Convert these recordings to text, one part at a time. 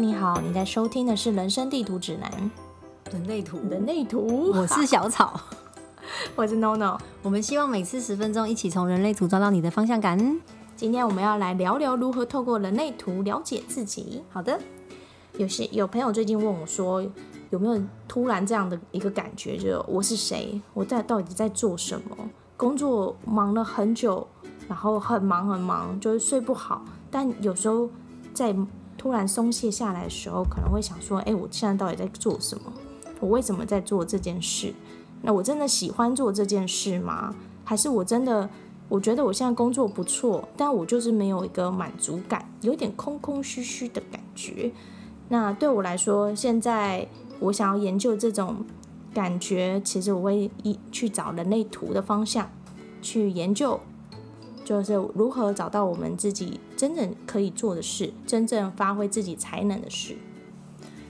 你好，你在收听的是《人生地图指南》。人类图，人类图，我是小草，我是 NONO。我们希望每次十分钟，一起从人类图找到你的方向感。今天我们要来聊聊如何透过人类图了解自己。好的，有些有朋友最近问我说，有没有突然这样的一个感觉，就我是谁？我在到底在做什么？工作忙了很久，然后很忙很忙，就是睡不好。但有时候在突然松懈下来的时候，可能会想说：“哎，我现在到底在做什么？我为什么在做这件事？那我真的喜欢做这件事吗？还是我真的我觉得我现在工作不错，但我就是没有一个满足感，有点空空虚虚的感觉。那对我来说，现在我想要研究这种感觉，其实我会一去找人类图的方向去研究。”就是如何找到我们自己真正可以做的事，真正发挥自己才能的事。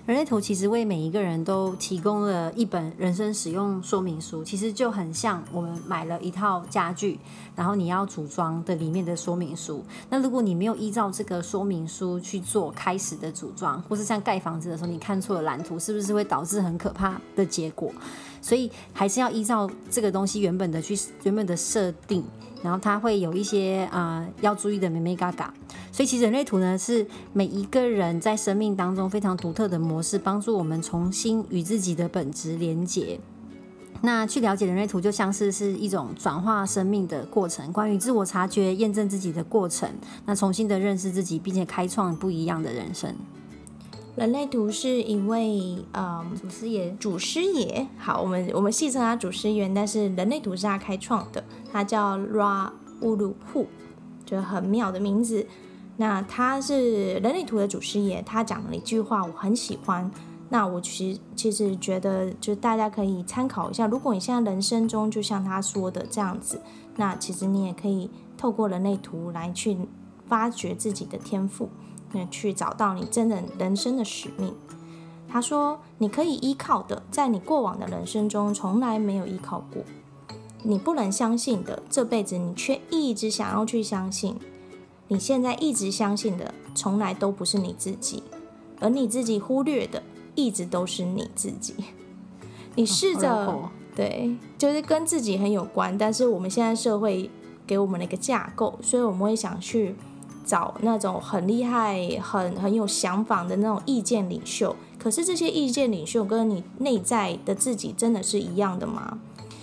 人类图其实为每一个人都提供了一本人生使用说明书，其实就很像我们买了一套家具，然后你要组装的里面的说明书。那如果你没有依照这个说明书去做开始的组装，或是像盖房子的时候你看错了蓝图，是不是会导致很可怕的结果？所以还是要依照这个东西原本的去原本的设定。然后它会有一些啊要注意的美美嘎嘎，所以其实人类图呢是每一个人在生命当中非常独特的模式，帮助我们重新与自己的本质连接。那去了解人类图，就像是是一种转化生命的过程，关于自我察觉、验证自己的过程。那重新的认识自己，并且开创不一样的人生。人类图是一位呃祖师爷，祖师爷。好，我们我们戏称他祖师爷，但是人类图是他开创的，他叫 Ra Uru Hu，就很妙的名字。那他是人类图的祖师爷，他讲了一句话，我很喜欢。那我其实其实觉得，就大家可以参考一下。如果你现在人生中就像他说的这样子，那其实你也可以透过人类图来去发掘自己的天赋。那去找到你真的人生的使命。他说：“你可以依靠的，在你过往的人生中从来没有依靠过。你不能相信的，这辈子你却一直想要去相信。你现在一直相信的，从来都不是你自己，而你自己忽略的，一直都是你自己。你试着对，就是跟自己很有关。但是我们现在社会给我们的一个架构，所以我们会想去。”找那种很厉害、很很有想法的那种意见领袖，可是这些意见领袖跟你内在的自己真的是一样的吗？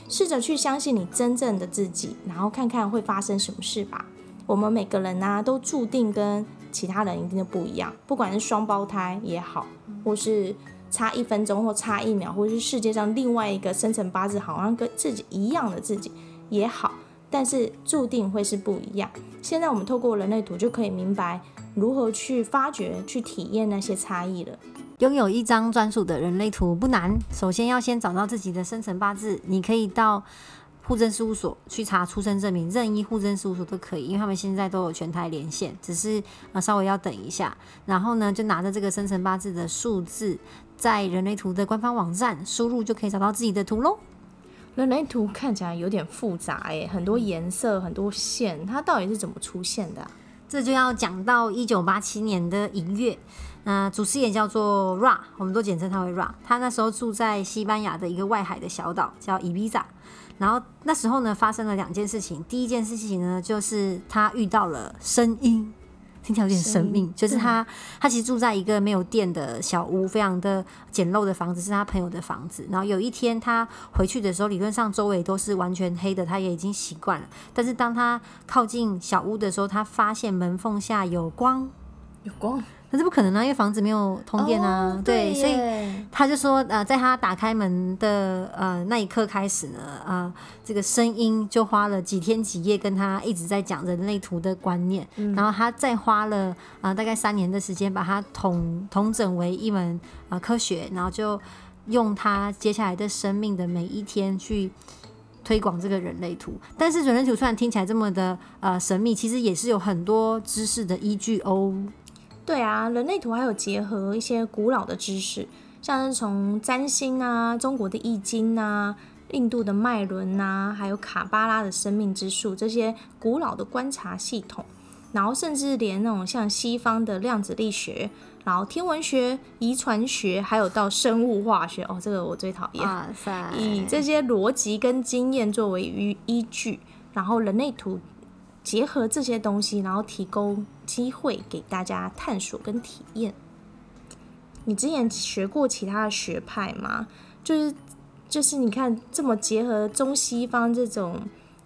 试着去相信你真正的自己，然后看看会发生什么事吧。我们每个人呢，都注定跟其他人一定都不一样，不管是双胞胎也好，或是差一分钟或差一秒，或是世界上另外一个生辰八字好像跟自己一样的自己也好。但是注定会是不一样。现在我们透过人类图就可以明白如何去发掘、去体验那些差异了。拥有一张专属的人类图不难，首先要先找到自己的生辰八字。你可以到户政事务所去查出生证明，任意户政事务所都可以，因为他们现在都有全台连线，只是啊稍微要等一下。然后呢，就拿着这个生辰八字的数字，在人类图的官方网站输入，就可以找到自己的图喽。人类图看起来有点复杂哎，很多颜色，很多线，它到底是怎么出现的？这就要讲到一九八七年的一月，那主持人叫做 Ra，我们都简称他为 Ra。他那时候住在西班牙的一个外海的小岛叫伊比萨，然后那时候呢发生了两件事情，第一件事情呢就是他遇到了声音。听起来有点神秘，就是他，他其实住在一个没有电的小屋，非常的简陋的房子，是他朋友的房子。然后有一天他回去的时候，理论上周围都是完全黑的，他也已经习惯了。但是当他靠近小屋的时候，他发现门缝下有光，有光。那是不可能啊，因为房子没有通电啊。对，所以他就说，呃，在他打开门的呃那一刻开始呢，啊，这个声音就花了几天几夜跟他一直在讲人类图的观念，然后他再花了啊大概三年的时间把它统统整为一门啊科学，然后就用他接下来的生命的每一天去推广这个人类图。但是人类图虽然听起来这么的呃神秘，其实也是有很多知识的依据哦。对啊，人类图还有结合一些古老的知识，像是从占星啊、中国的易经啊、印度的脉轮啊，还有卡巴拉的生命之树这些古老的观察系统，然后甚至连那种像西方的量子力学，然后天文学、遗传学，还有到生物化学，哦，这个我最讨厌。哇塞！以这些逻辑跟经验作为依依据，然后人类图结合这些东西，然后提供机会给大家探索跟体验。你之前学过其他的学派吗？就是就是你看这么结合中西方这种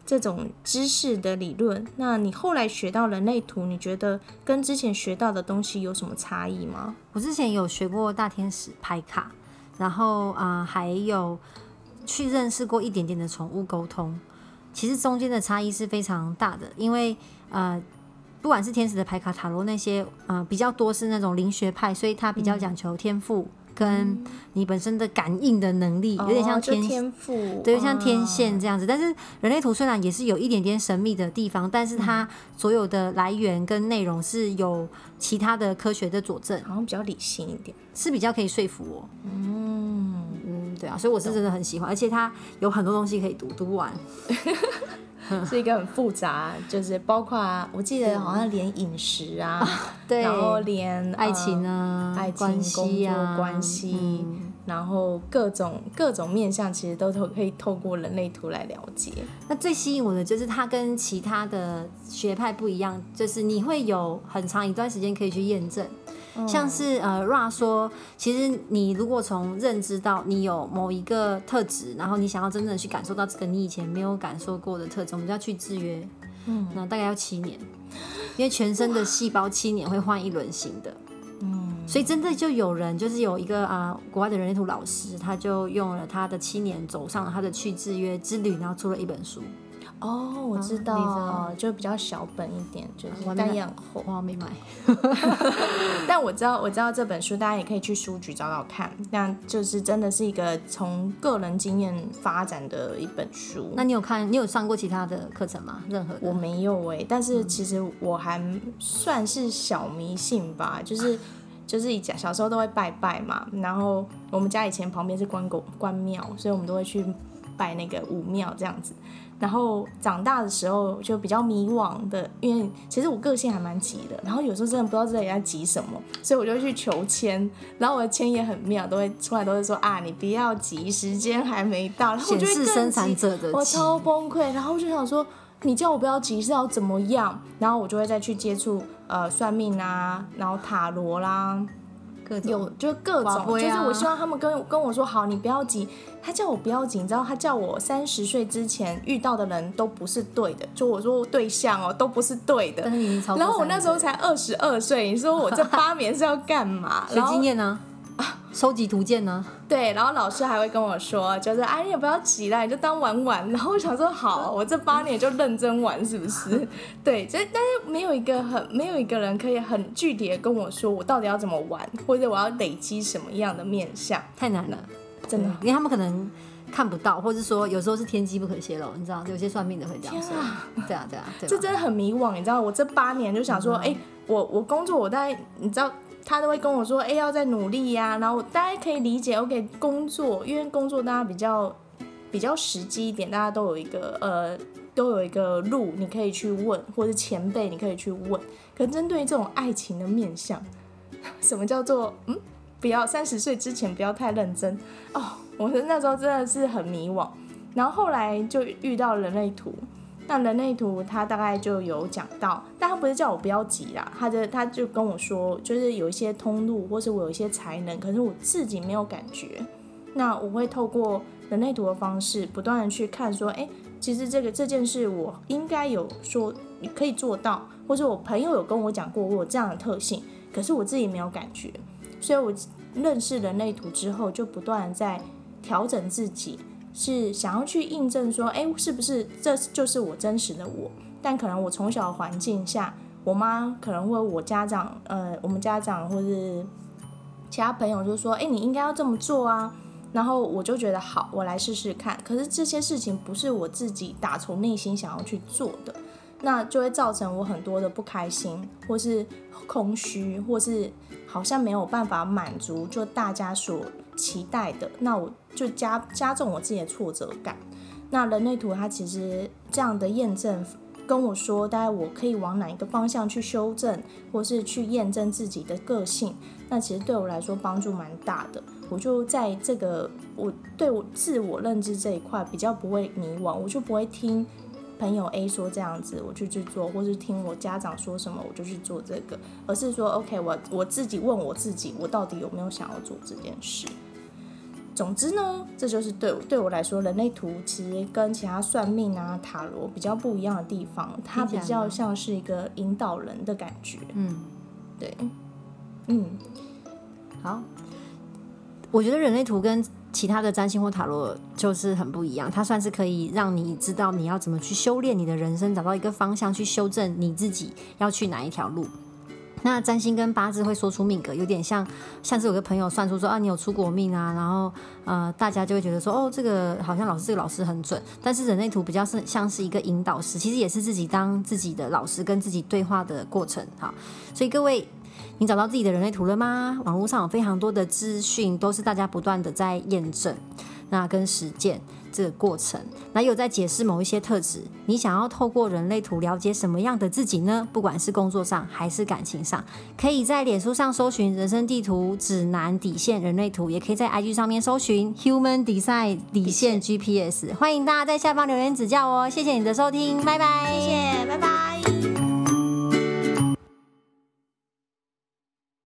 这种知识的理论，那你后来学到人类图，你觉得跟之前学到的东西有什么差异吗？我之前有学过大天使牌卡，然后啊、还有去认识过一点点的宠物沟通。其实中间的差异是非常大的，因为呃，不管是天使的牌卡、塔罗那些，呃，比较多是那种灵学派，所以它比较讲求天赋跟你本身的感应的能力，有点像哦天天赋，对，像天啊线这样子。但是人类图虽然也是有一点点神秘的地方，但是它所有的来源跟内容是有其他的科学的佐证，好像比较理性一点。是比较可以说服我。嗯，嗯，对啊，所以我是真的很喜欢，而且它有很多东西可以读，读不完。是一个很复杂，就是包括我记得好像连饮食啊，对，然后连爱情啊、啊，爱情关系啊，工作关系嗯然后各种各种面向，其实都都可以透过人类图来了解。那最吸引我的就是它跟其他的学派不一样，就是你会有很长一段时间可以去验证。像是呃，Ra 说，其实你如果从认知到你有某一个特质，然后你想要真正的去感受到这个你以前没有感受过的特质，我们就要去制约，嗯，那大概要七年，因为全身的细胞七年会换一轮新的，嗯，所以真的就有人就是有一个啊、国外的人类图老师，他就用了他的七年走上了他的去制约之旅，然后出了一本书，哦，我知道，你知道就比较小本一点，就是我也很厚。我还没买，但我知道，我知道这本书，大家也可以去书局找找看。那就是真的是一个从个人经验发展的一本书。那你有看你有上过其他的课程吗？任何的？我没有诶、但是其实我还算是小迷信吧，就是就是以前小时候都会拜拜嘛，然后我们家以前旁边是关公关庙，所以我们都会去拜那个武庙这样子。然后长大的时候就比较迷惘的，因为其实我个性还蛮急的，然后有时候真的不知道自己在急什么，所以我就去求签，然后我的签也很妙，都会出来都会说啊，你不要急，时间还没到，然后我显就会更示生产急者的我超崩溃，然后我就想说，你叫我不要急是要怎么样？然后我就会再去接触呃算命啊，然后塔罗啦，各种有就各种，啊就是我希望他们跟跟我说好，你不要急。他叫我不要紧，你知道他叫我三十岁之前遇到的人都不是对的，就我说对象哦都不是对的然后我那时候才二十二岁，你说我这 八年是要干嘛？学经验呢、收集图鉴呢、对，然后老师还会跟我说，就是哎，你也不要急啦，你就当玩玩。然后我想说，好，我这八年就认真玩，是不是？对，这但是没有一个很没有一个人可以很具体的跟我说，我到底要怎么玩，或者我要累积什么样的面相，太难了，真的。因为他们可能看不到，或者说有时候是天机不可泄露，你知道，有些算命的会这样说。对啊，对啊，对吧？这真的很迷惘，你知道，我这八年就想说，嗯哎、我我工作，我大概你知道，他都会跟我说，哎、要再努力呀、然后大家可以理解，OK，工作，因为工作大家比较比较实际一点，大家都有一个呃都有一个路你可以去问，或者前辈你可以去问。可针对于这种爱情的面相，什么叫做嗯，不要三十岁之前不要太认真哦。我是那时候真的是很迷惘，然后后来就遇到人类图。那人类图他大概就有讲到，但他不是叫我不要急啦，他的他就跟我说，就是有一些通路或是我有一些才能，可是我自己没有感觉。那我会透过人类图的方式，不断的去看说，哎，其实这个这件事我应该有说可以做到，或者我朋友有跟我讲过我有这样的特性，可是我自己没有感觉，所以我认识人类图之后，就不断在调整自己，是想要去印证说，哎，是不是这就是我真实的我？但可能我从小环境下，我妈可能会我家长，呃，我们家长或是其他朋友就说，哎，你应该要这么做啊。然后我就觉得好，我来试试看。可是这些事情不是我自己打从内心想要去做的，那就会造成我很多的不开心，或是空虚，或是好像没有办法满足就大家所期待的。那我就加加重我自己的挫折感。那人类图它其实这样的验证跟我说，大概我可以往哪一个方向去修正，或是去验证自己的个性，那其实对我来说帮助蛮大的。我就在这个我对我自我认知这一块比较不会迷惘，我就不会听朋友 A 说这样子我就去做，或是听我家长说什么我就去做这个，而是说 OK，我我自己问我自己，我到底有没有想要做这件事。总之呢，这就是对对我来说，人类图其实跟其他算命啊、塔罗比较不一样的地方，它比较像是一个引导人的感觉。嗯，对，嗯，好。我觉得人类图跟其他的占星或塔罗就是很不一样，它算是可以让你知道你要怎么去修炼你的人生，找到一个方向去修正你自己要去哪一条路。那占星跟八字会说出命格，有点像，像是有个朋友算出说啊，你有出国命啊，然后呃，大家就会觉得说哦，这个好像老师这个老师很准。但是人类图比较是像是一个引导师，其实也是自己当自己的老师，跟自己对话的过程。好，所以各位，你找到自己的人类图了吗？网络上有非常多的资讯，都是大家不断的在验证，那跟实践。这个过程，那有在解释某一些特质。你想要透过人类图了解什么样的自己呢？不管是工作上还是感情上，可以在脸书上搜寻“人生地图指南底线人类图”，也可以在 IG 上面搜寻 “Human Design 底线 GPS”。欢迎大家在下方留言指教哦！谢谢你的收听，拜拜。谢谢，拜拜。